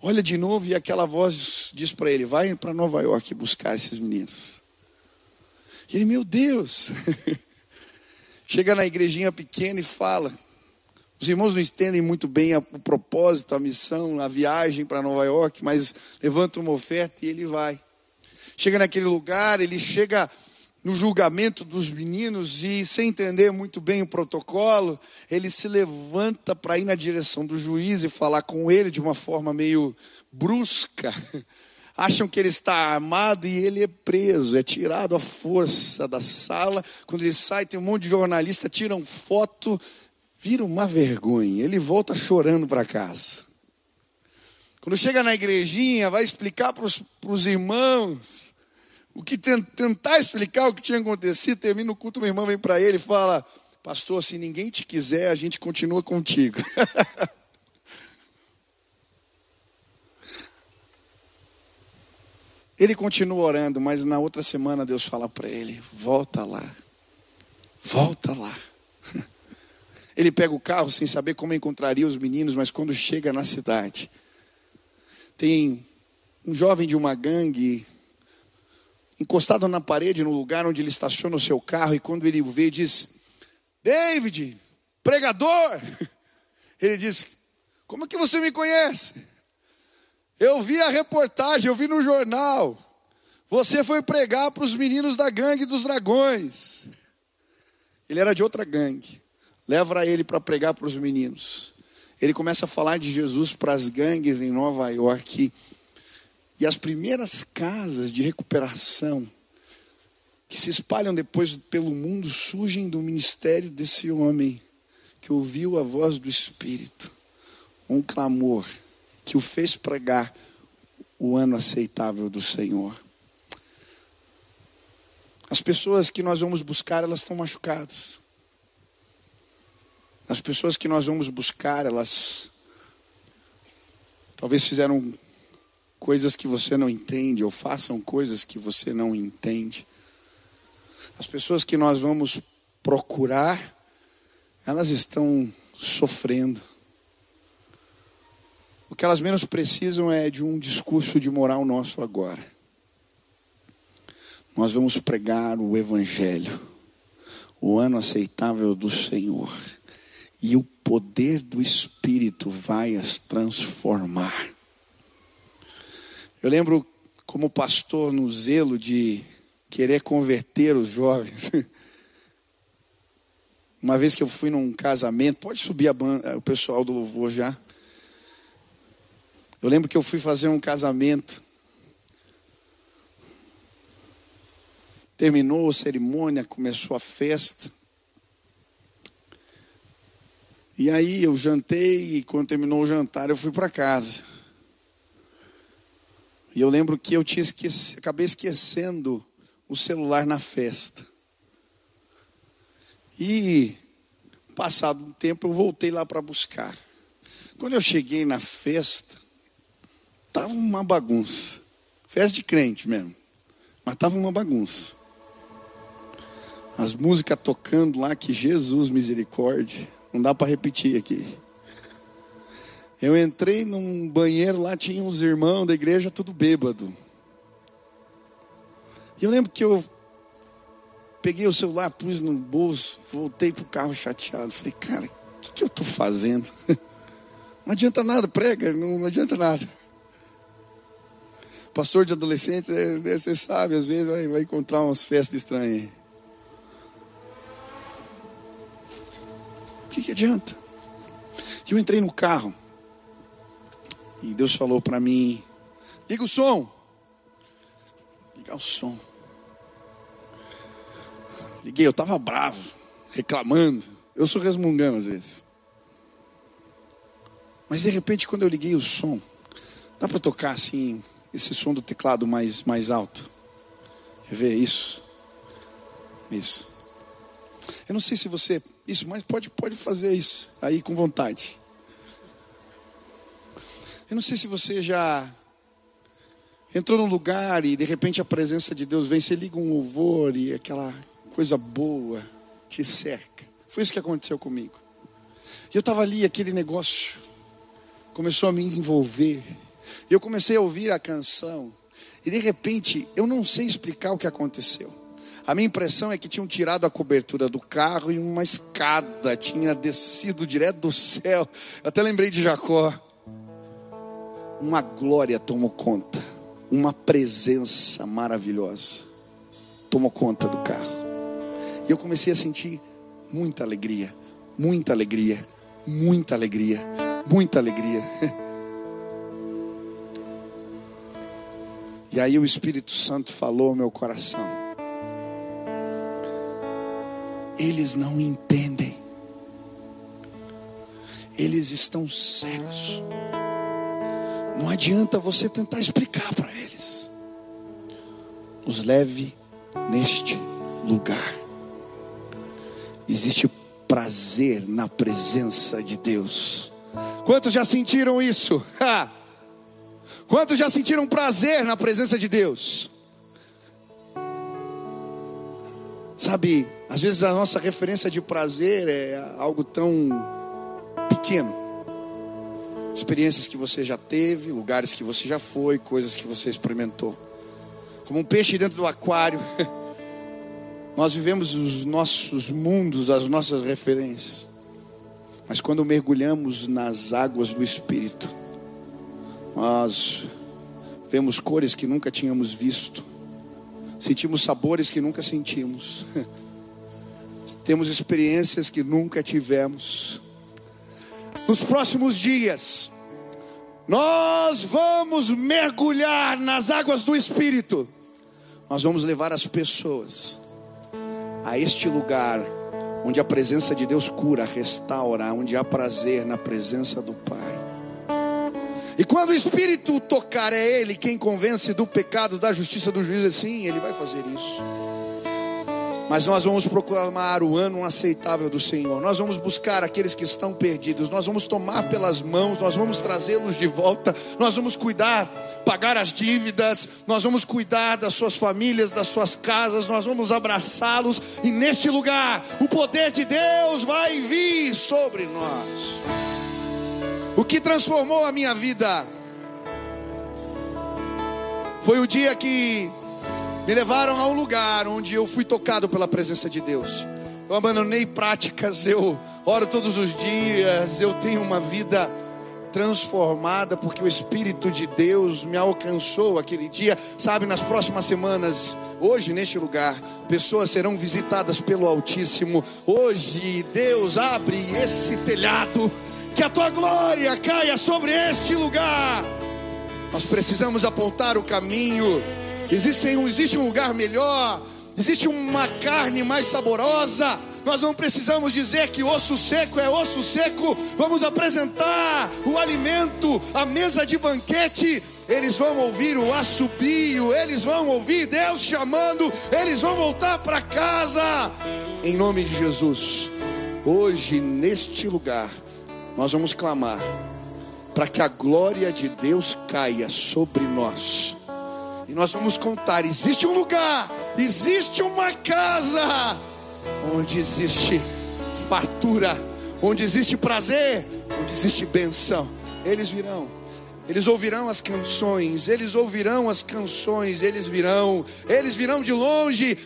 olha de novo e aquela voz diz para ele: Vai para Nova York buscar esses meninos. E ele, meu Deus. (laughs) Chega na igrejinha pequena e fala. Os irmãos não entendem muito bem o propósito, a missão, a viagem para Nova York, mas levanta uma oferta e ele vai. Chega naquele lugar, ele chega no julgamento dos meninos e, sem entender muito bem o protocolo, ele se levanta para ir na direção do juiz e falar com ele de uma forma meio brusca. (laughs) acham que ele está armado e ele é preso, é tirado à força da sala. Quando ele sai, tem um monte de jornalista, tiram foto, vira uma vergonha. Ele volta chorando para casa. Quando chega na igrejinha, vai explicar para os irmãos o que tentar explicar o que tinha acontecido. Termina o culto, meu irmão vem para ele e fala: Pastor, se ninguém te quiser, a gente continua contigo. (laughs) Ele continua orando, mas na outra semana Deus fala para ele: volta lá, volta lá. (laughs) Ele pega o carro sem saber como encontraria os meninos, mas quando chega na cidade, tem um jovem de uma gangue encostado na parede no lugar onde ele estaciona o seu carro, e quando ele o vê, diz: David, pregador. (laughs) Ele diz: Como que você me conhece? Eu vi a reportagem, eu vi no jornal. Você foi pregar para os meninos da gangue dos dragões. Ele era de outra gangue. Leva ele para pregar para os meninos. Ele começa a falar de Jesus para as gangues em Nova York. E as primeiras casas de recuperação que se espalham depois pelo mundo surgem do ministério desse homem que ouviu a voz do Espírito, um clamor que o fez pregar o ano aceitável do Senhor. As pessoas que nós vamos buscar, elas estão machucadas. As pessoas que nós vamos buscar, elas talvez fizeram coisas que você não entende, ou façam coisas que você não entende. As pessoas que nós vamos procurar, elas estão sofrendo. O que elas menos precisam é de um discurso de moral nosso agora. Nós vamos pregar o Evangelho, o ano aceitável do Senhor, e o poder do Espírito vai as transformar. Eu lembro, como pastor, no zelo de querer converter os jovens. (laughs) Uma vez que eu fui num casamento, pode subir a banda, o pessoal do louvor já. Eu lembro que eu fui fazer um casamento. Terminou a cerimônia, começou a festa. E aí eu jantei e quando terminou o jantar eu fui para casa. E eu lembro que eu tinha esqueci, acabei esquecendo o celular na festa. E passado um tempo eu voltei lá para buscar. Quando eu cheguei na festa, Estava uma bagunça. Festa de crente mesmo. Mas estava uma bagunça. As músicas tocando lá, que Jesus misericórdia. Não dá para repetir aqui. Eu entrei num banheiro lá, tinha uns irmãos da igreja tudo bêbado. E eu lembro que eu peguei o celular, pus no bolso, voltei pro carro chateado. Falei, cara, o que, que eu estou fazendo? (laughs) Não adianta nada, prega, não, adianta nada. Pastor de adolescentes, é, é, você sabe, às vezes vai, vai encontrar umas festas estranhas. O que, que adianta? Eu entrei no carro e Deus falou para mim: liga o som. Ligar o som. Liguei, eu estava bravo, reclamando. Eu sou resmungando às vezes. Mas de repente, quando eu liguei o som, dá para tocar assim, esse som do teclado mais, mais alto. Quer ver isso? Isso. Eu não sei se você. Isso, mas pode, pode fazer isso aí com vontade. Eu não sei se você já entrou num lugar e de repente a presença de Deus vem, você liga um louvor e aquela coisa boa te cerca. Foi isso que aconteceu comigo. E eu estava ali, aquele negócio começou a me envolver. E eu comecei a ouvir a canção. E de repente, eu não sei explicar o que aconteceu. A minha impressão é que tinham tirado a cobertura do carro e uma escada tinha descido direto do céu. Eu até lembrei de Jacó. Uma glória tomou conta, uma presença maravilhosa tomou conta do carro. E eu comecei a sentir muita alegria, muita alegria, muita alegria, muita alegria. (laughs) E aí o Espírito Santo falou ao meu coração. Eles não entendem. Eles estão cegos. Não adianta você tentar explicar para eles. Os leve neste lugar. Existe prazer na presença de Deus. Quantos já sentiram isso? Quantos já sentiram prazer na presença de Deus? Sabe, às vezes a nossa referência de prazer é algo tão pequeno. Experiências que você já teve, lugares que você já foi, coisas que você experimentou. Como um peixe dentro do aquário. (laughs) Nós vivemos os nossos mundos, as nossas referências. Mas quando mergulhamos nas águas do Espírito, nós vemos cores que nunca tínhamos visto, sentimos sabores que nunca sentimos, (laughs) temos experiências que nunca tivemos. Nos próximos dias, nós vamos mergulhar nas águas do Espírito, nós vamos levar as pessoas a este lugar onde a presença de Deus cura, restaura, onde há prazer na presença do Pai. E quando o Espírito tocar, é Ele quem convence do pecado, da justiça, do juízo, sim, Ele vai fazer isso. Mas nós vamos proclamar o ano aceitável do Senhor. Nós vamos buscar aqueles que estão perdidos. Nós vamos tomar pelas mãos. Nós vamos trazê-los de volta. Nós vamos cuidar, pagar as dívidas. Nós vamos cuidar das suas famílias, das suas casas. Nós vamos abraçá-los. E neste lugar, o poder de Deus vai vir sobre nós. O que transformou a minha vida foi o dia que me levaram a um lugar onde eu fui tocado pela presença de Deus. Eu abandonei práticas, eu oro todos os dias, eu tenho uma vida transformada porque o Espírito de Deus me alcançou aquele dia. Sabe, nas próximas semanas, hoje neste lugar, pessoas serão visitadas pelo Altíssimo. Hoje Deus abre esse telhado, que a tua glória caia sobre este lugar. Nós precisamos apontar o caminho Existe, existe um lugar melhor, existe uma carne mais saborosa. Nós não precisamos dizer que osso seco é osso seco. Vamos apresentar o alimento, a mesa de banquete. Eles vão ouvir o assobio, eles vão ouvir Deus chamando, eles vão voltar para casa. Em nome de Jesus. Hoje, neste lugar, nós vamos clamar para que a glória de Deus caia sobre nós e nós vamos contar: existe um lugar, existe uma casa, onde existe fartura, onde existe prazer, onde existe benção. Eles virão. Eles ouvirão as canções, eles ouvirão as canções, eles virão, eles virão de longe,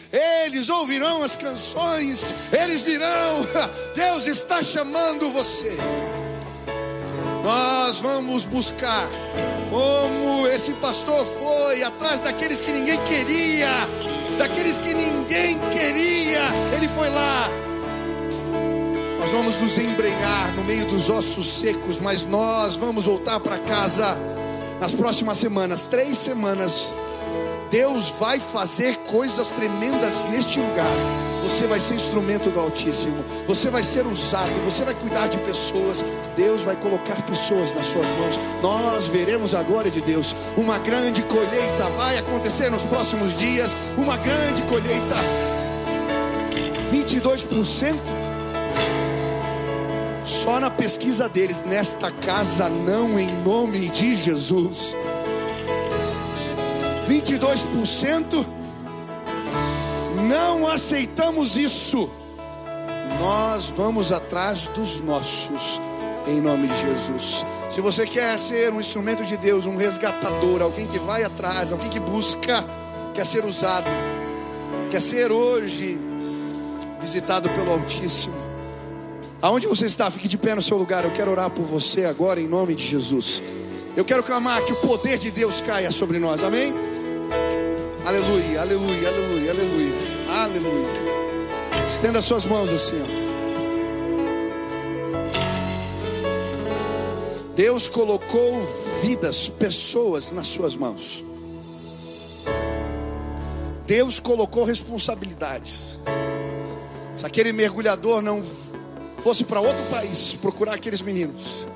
eles ouvirão as canções, eles virão. (laughs) Deus está chamando você. Nós vamos buscar como esse pastor foi atrás daqueles que ninguém queria, daqueles que ninguém queria, ele foi lá. Nós vamos nos embrenhar no meio dos ossos secos, mas nós vamos voltar para casa nas próximas semanas, três semanas. Deus vai fazer coisas tremendas neste lugar. Você vai ser instrumento do Altíssimo. Você vai ser usado. Você vai cuidar de pessoas. Deus vai colocar pessoas nas suas mãos. Nós veremos a glória de Deus. Uma grande colheita vai acontecer nos próximos dias. Uma grande colheita. 22%. Só na pesquisa deles, nesta casa não, em nome de Jesus. 22%, não aceitamos isso. Nós vamos atrás dos nossos, em nome de Jesus. Se você quer ser um instrumento de Deus, um resgatador, alguém que vai atrás, alguém que busca, quer ser usado, quer ser hoje visitado pelo Altíssimo. Aonde você está, fique de pé no seu lugar. Eu quero orar por você agora em nome de Jesus. Eu quero clamar que o poder de Deus caia sobre nós. Amém? Aleluia, aleluia, aleluia, aleluia, aleluia. Estenda suas mãos assim, ó. Deus colocou vidas, pessoas nas suas mãos. Deus colocou responsabilidades. Se aquele mergulhador não fosse para outro país procurar aqueles meninos,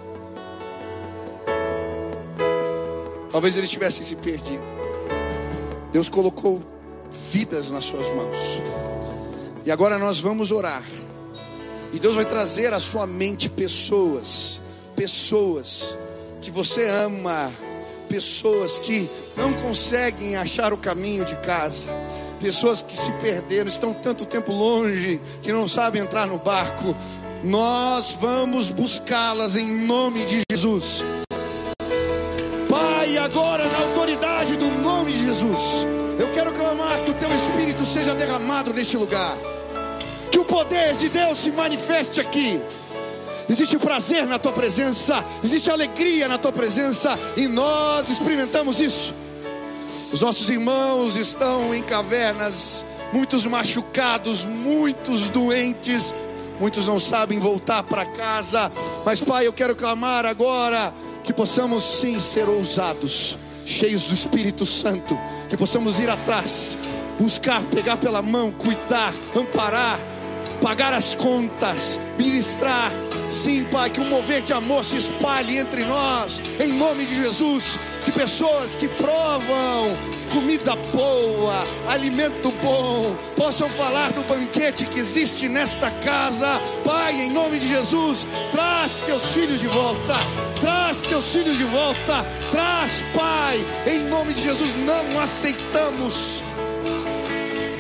talvez eles tivessem se perdido. Deus colocou vidas nas suas mãos. E agora nós vamos orar. E Deus vai trazer à sua mente pessoas, pessoas que você ama, pessoas que não conseguem achar o caminho de casa, pessoas que se perderam, estão tanto tempo longe que não sabem entrar no barco. Nós vamos buscá-las em nome de Jesus. Pai, agora na autoridade do nome de Jesus, eu quero clamar que o teu espírito seja derramado neste lugar. Que o poder de Deus se manifeste aqui. Existe prazer na tua presença, existe alegria na tua presença, e nós experimentamos isso. Os nossos irmãos estão em cavernas, muitos machucados, muitos doentes, muitos não sabem voltar para casa. Mas, Pai, eu quero clamar agora que possamos sim ser ousados, cheios do Espírito Santo, que possamos ir atrás, buscar, pegar pela mão, cuidar, amparar pagar as contas, ministrar. Sim, Pai, que um mover de amor se espalhe entre nós, em nome de Jesus. Que pessoas que provam comida boa, alimento bom, possam falar do banquete que existe nesta casa. Pai, em nome de Jesus, traz teus filhos de volta, traz teus filhos de volta, traz, Pai, em nome de Jesus, não aceitamos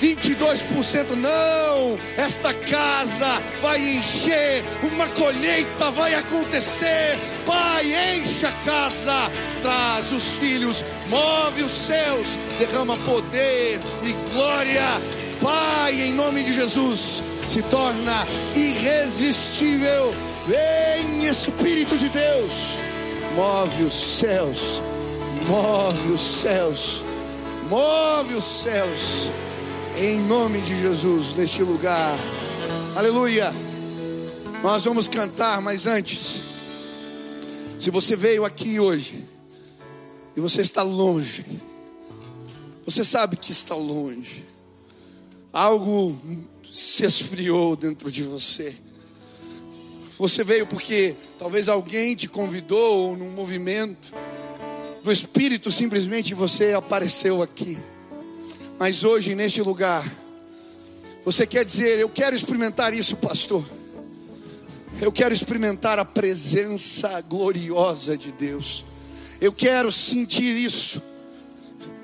22% não, esta casa vai encher, uma colheita vai acontecer. Pai, enche a casa, traz os filhos, move os céus, derrama poder e glória. Pai, em nome de Jesus, se torna irresistível. Vem, Espírito de Deus, move os céus, move os céus, move os céus em nome de Jesus, neste lugar. Aleluia. Nós vamos cantar, mas antes, se você veio aqui hoje e você está longe, você sabe que está longe, algo se esfriou dentro de você. Você veio porque talvez alguém te convidou num movimento do Espírito, simplesmente você apareceu aqui. Mas hoje, neste lugar, você quer dizer: Eu quero experimentar isso, pastor. Eu quero experimentar a presença gloriosa de Deus. Eu quero sentir isso.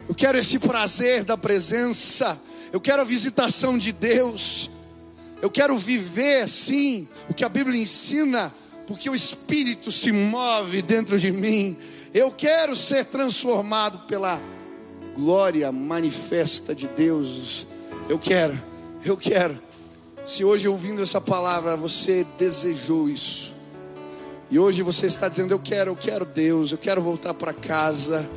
Eu quero esse prazer da presença. Eu quero a visitação de Deus. Eu quero viver assim o que a Bíblia ensina, porque o Espírito se move dentro de mim. Eu quero ser transformado pela glória manifesta de Deus. Eu quero, eu quero. Se hoje ouvindo essa palavra você desejou isso, e hoje você está dizendo: Eu quero, eu quero Deus, eu quero voltar para casa.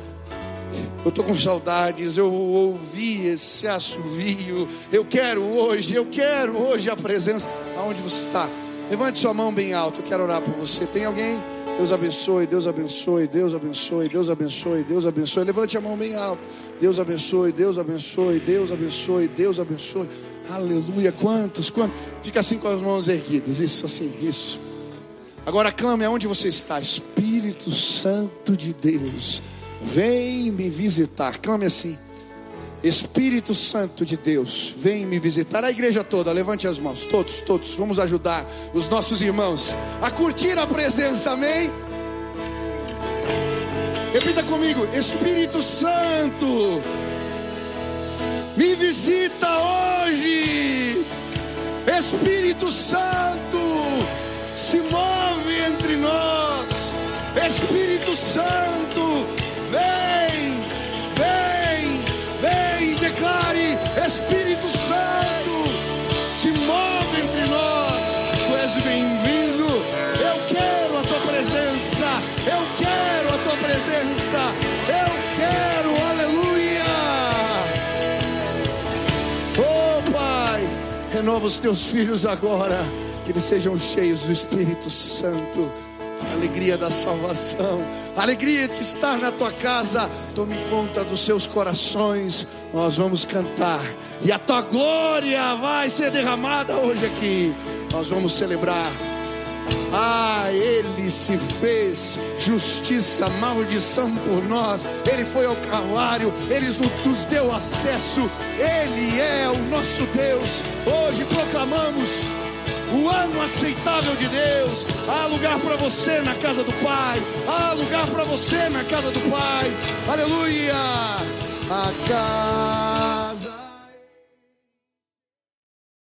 Eu estou com saudades, eu ouvi esse assovio. Eu quero hoje, eu quero hoje a presença. Aonde você está? Levante sua mão bem alto, eu quero orar por você. Tem alguém? Deus abençoe, Deus abençoe, Deus abençoe, Deus abençoe, Deus abençoe. Levante a mão bem alto. Deus abençoe, Deus abençoe, Deus abençoe, Deus abençoe. Aleluia. Quantos, quantos? Fica assim com as mãos erguidas. Isso, assim, isso. Agora clame aonde você está. Espírito Santo de Deus, vem me visitar. Clame assim. Espírito Santo de Deus, vem me visitar. A igreja toda, levante as mãos. Todos, todos. Vamos ajudar os nossos irmãos a curtir a presença. Amém. Repita comigo: Espírito Santo, me visita hoje. Espírito Santo, se move entre nós. Espírito Santo, presença. Eu quero, aleluia. Oh Pai, renova os teus filhos agora, que eles sejam cheios do Espírito Santo. alegria da salvação, alegria de estar na tua casa. Tome conta dos seus corações. Nós vamos cantar e a tua glória vai ser derramada hoje aqui. Nós vamos celebrar. Ah, ele se fez justiça, maldição por nós. Ele foi ao Calvário, ele nos deu acesso. Ele é o nosso Deus. Hoje proclamamos o ano aceitável de Deus. Há lugar para você na casa do Pai. Há lugar para você na casa do Pai. Aleluia. A casa